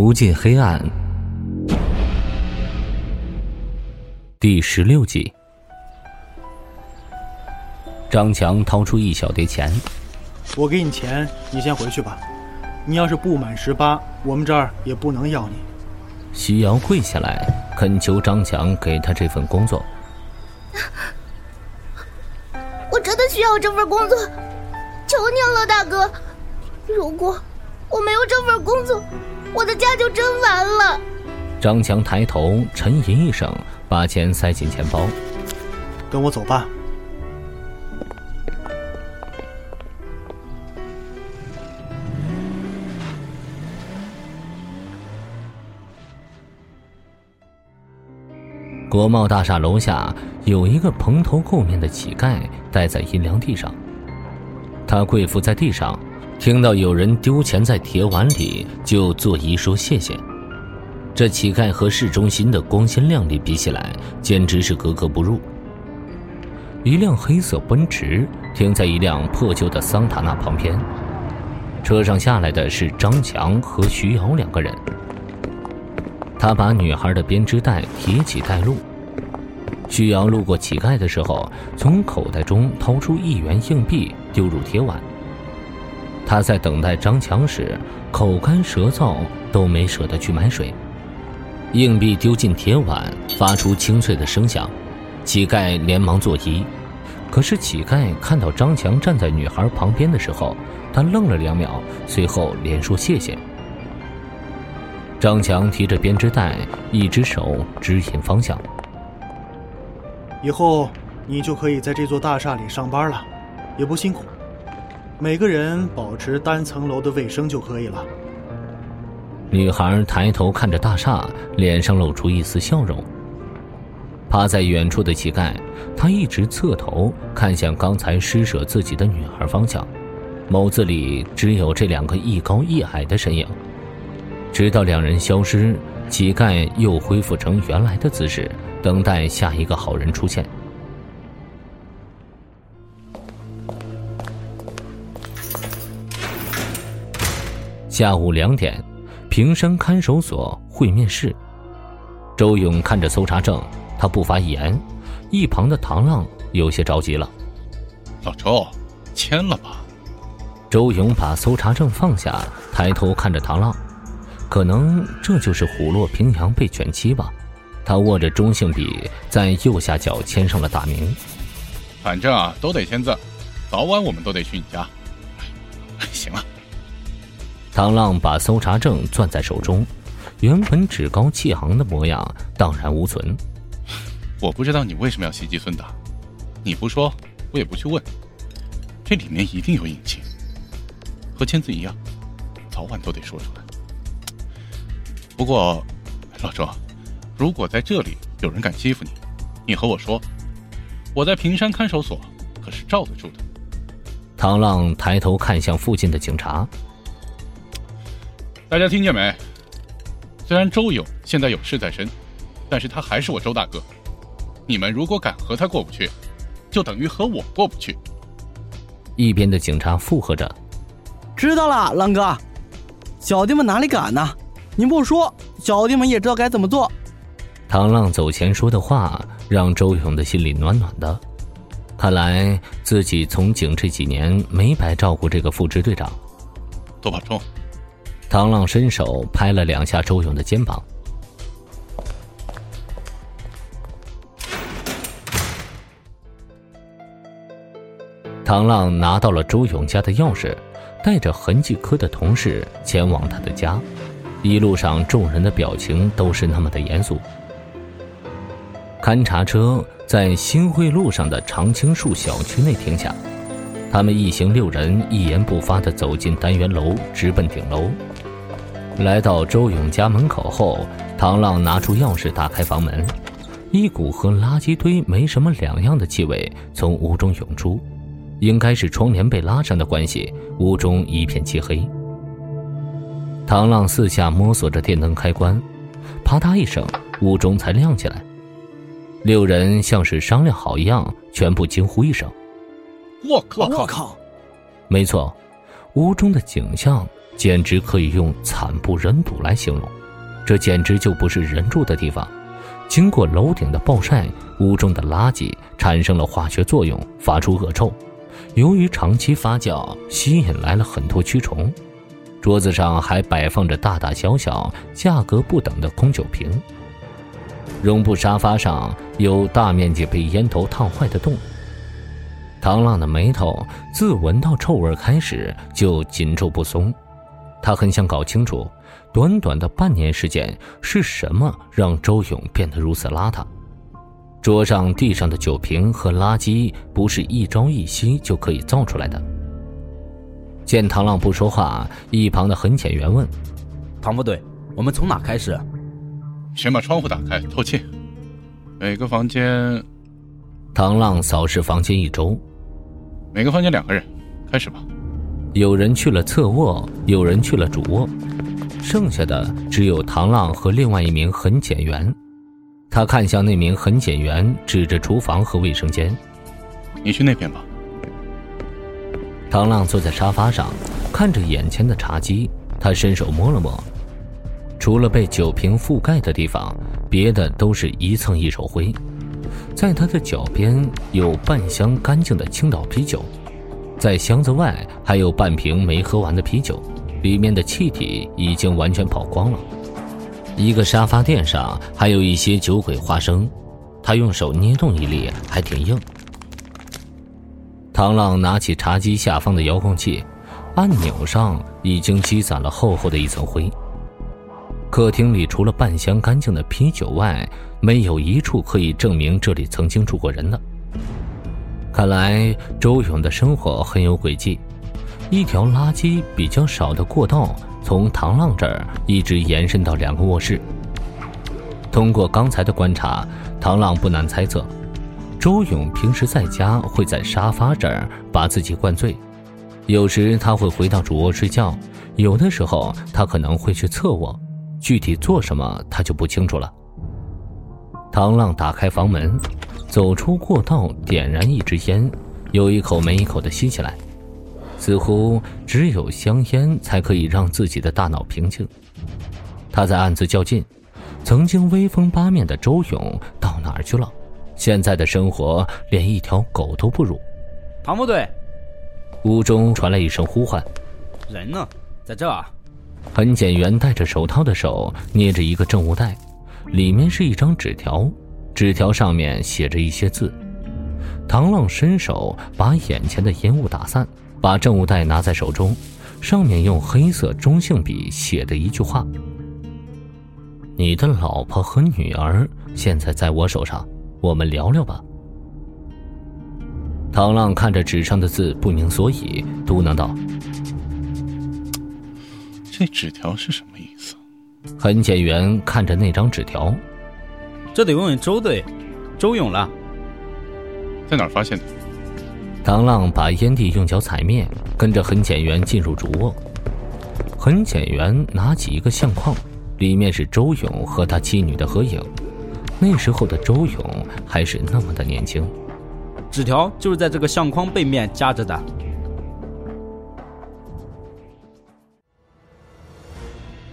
无尽黑暗，第十六集。张强掏出一小叠钱，我给你钱，你先回去吧。你要是不满十八，我们这儿也不能要你。徐瑶跪下来恳求张强给他这份工作。我真的需要这份工作，求你了，大哥。如果我没有这份工作，我的家就真完了。张强抬头沉吟一声，把钱塞进钱包。跟我走吧。国贸大厦楼下有一个蓬头垢面的乞丐待在阴凉地上，他跪伏在地上。听到有人丢钱在铁碗里，就作揖说谢谢。这乞丐和市中心的光鲜亮丽比起来，简直是格格不入。一辆黑色奔驰停在一辆破旧的桑塔纳旁边，车上下来的是张强和徐瑶两个人。他把女孩的编织袋提起带路。徐瑶路过乞丐的时候，从口袋中掏出一元硬币丢入铁碗。他在等待张强时，口干舌燥，都没舍得去买水。硬币丢进铁碗，发出清脆的声响，乞丐连忙作揖。可是乞丐看到张强站在女孩旁边的时候，他愣了两秒，随后连说谢谢。张强提着编织袋，一只手指引方向。以后你就可以在这座大厦里上班了，也不辛苦。每个人保持单层楼的卫生就可以了。女孩抬头看着大厦，脸上露出一丝笑容。趴在远处的乞丐，他一直侧头看向刚才施舍自己的女孩方向，眸子里只有这两个一高一矮的身影。直到两人消失，乞丐又恢复成原来的姿势，等待下一个好人出现。下午两点，平山看守所会面室。周勇看着搜查证，他不发一言。一旁的唐浪有些着急了：“老周，签了吧。”周勇把搜查证放下，抬头看着唐浪，可能这就是虎落平阳被犬欺吧。他握着中性笔，在右下角签上了大名。反正啊，都得签字，早晚我们都得去你家。唐浪把搜查证攥在手中，原本趾高气昂的模样荡然无存。我不知道你为什么要袭击孙达，你不说，我也不去问。这里面一定有隐情，和签字一样，早晚都得说出来。不过，老周，如果在这里有人敢欺负你，你和我说，我在平山看守所可是罩得住的。唐浪抬头看向附近的警察。大家听见没？虽然周勇现在有事在身，但是他还是我周大哥。你们如果敢和他过不去，就等于和我过不去。一边的警察附和着：“知道了，狼哥。小弟们哪里敢呢？您不说，小弟们也知道该怎么做。”唐浪走前说的话，让周勇的心里暖暖的。看来自己从警这几年没白照顾这个副支队长。多保重。唐浪伸手拍了两下周勇的肩膀。唐浪拿到了周勇家的钥匙，带着痕迹科的同事前往他的家。一路上，众人的表情都是那么的严肃。勘察车在新会路上的长青树小区内停下，他们一行六人一言不发的走进单元楼，直奔顶楼。来到周勇家门口后，唐浪拿出钥匙打开房门，一股和垃圾堆没什么两样的气味从屋中涌出，应该是窗帘被拉上的关系。屋中一片漆黑。唐浪四下摸索着电灯开关，啪嗒一声，屋中才亮起来。六人像是商量好一样，全部惊呼一声：“我靠！我靠！”没错。屋中的景象简直可以用惨不忍睹来形容。这简直就不是人住的地方。经过楼顶的暴晒，屋中的垃圾产生了化学作用，发出恶臭。由于长期发酵，吸引来了很多蛆虫。桌子上还摆放着大大小小、价格不等的空酒瓶。绒布沙发上有大面积被烟头烫坏的洞。唐浪的眉头自闻到臭味开始就紧皱不松，他很想搞清楚。短短的半年时间，是什么让周勇变得如此邋遢？桌上、地上的酒瓶和垃圾不是一朝一夕就可以造出来的。见唐浪不说话，一旁的痕检员问：“唐副队，我们从哪开始？”“先把窗户打开，透气。每个房间……”唐浪扫视房间一周，“每个房间两个人，开始吧。”有人去了侧卧，有人去了主卧。剩下的只有唐浪和另外一名痕检员。他看向那名痕检员，指着厨房和卫生间：“你去那边吧。”唐浪坐在沙发上，看着眼前的茶几，他伸手摸了摸，除了被酒瓶覆盖的地方，别的都是一蹭一手灰。在他的脚边有半箱干净的青岛啤酒，在箱子外还有半瓶没喝完的啤酒。里面的气体已经完全跑光了，一个沙发垫上还有一些酒鬼花生，他用手捏动一粒，还挺硬。唐浪拿起茶几下方的遥控器，按钮上已经积攒了厚厚的一层灰。客厅里除了半箱干净的啤酒外，没有一处可以证明这里曾经住过人的。看来周勇的生活很有轨迹。一条垃圾比较少的过道，从唐浪这儿一直延伸到两个卧室。通过刚才的观察，唐浪不难猜测，周勇平时在家会在沙发这儿把自己灌醉，有时他会回到主卧睡觉，有的时候他可能会去侧卧，具体做什么他就不清楚了。唐浪打开房门，走出过道，点燃一支烟，有一口没一口的吸起来。似乎只有香烟才可以让自己的大脑平静。他在暗自较劲：曾经威风八面的周勇到哪儿去了？现在的生活连一条狗都不如。唐部队，屋中传来一声呼唤：“人呢？在这儿。”痕检员戴着手套的手捏着一个证物袋，里面是一张纸条，纸条上面写着一些字。唐浪伸手把眼前的烟雾打散。把证物袋拿在手中，上面用黑色中性笔写的一句话：“你的老婆和女儿现在在我手上，我们聊聊吧。”唐浪看着纸上的字，不明所以，嘟囔道：“这纸条是什么意思？”痕检员看着那张纸条：“这得问问周队，周勇了，在哪儿发现的？”唐浪把烟蒂用脚踩灭，跟着痕检员进入主卧。痕检员拿起一个相框，里面是周勇和他妻女的合影。那时候的周勇还是那么的年轻。纸条就是在这个相框背面夹着的。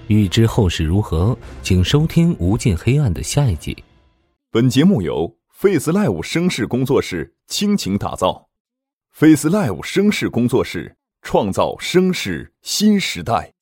欲知后事如何，请收听《无尽黑暗》的下一集。本节目由 Face Live 声势工作室倾情打造。Face Live 声势工作室创造声势新时代。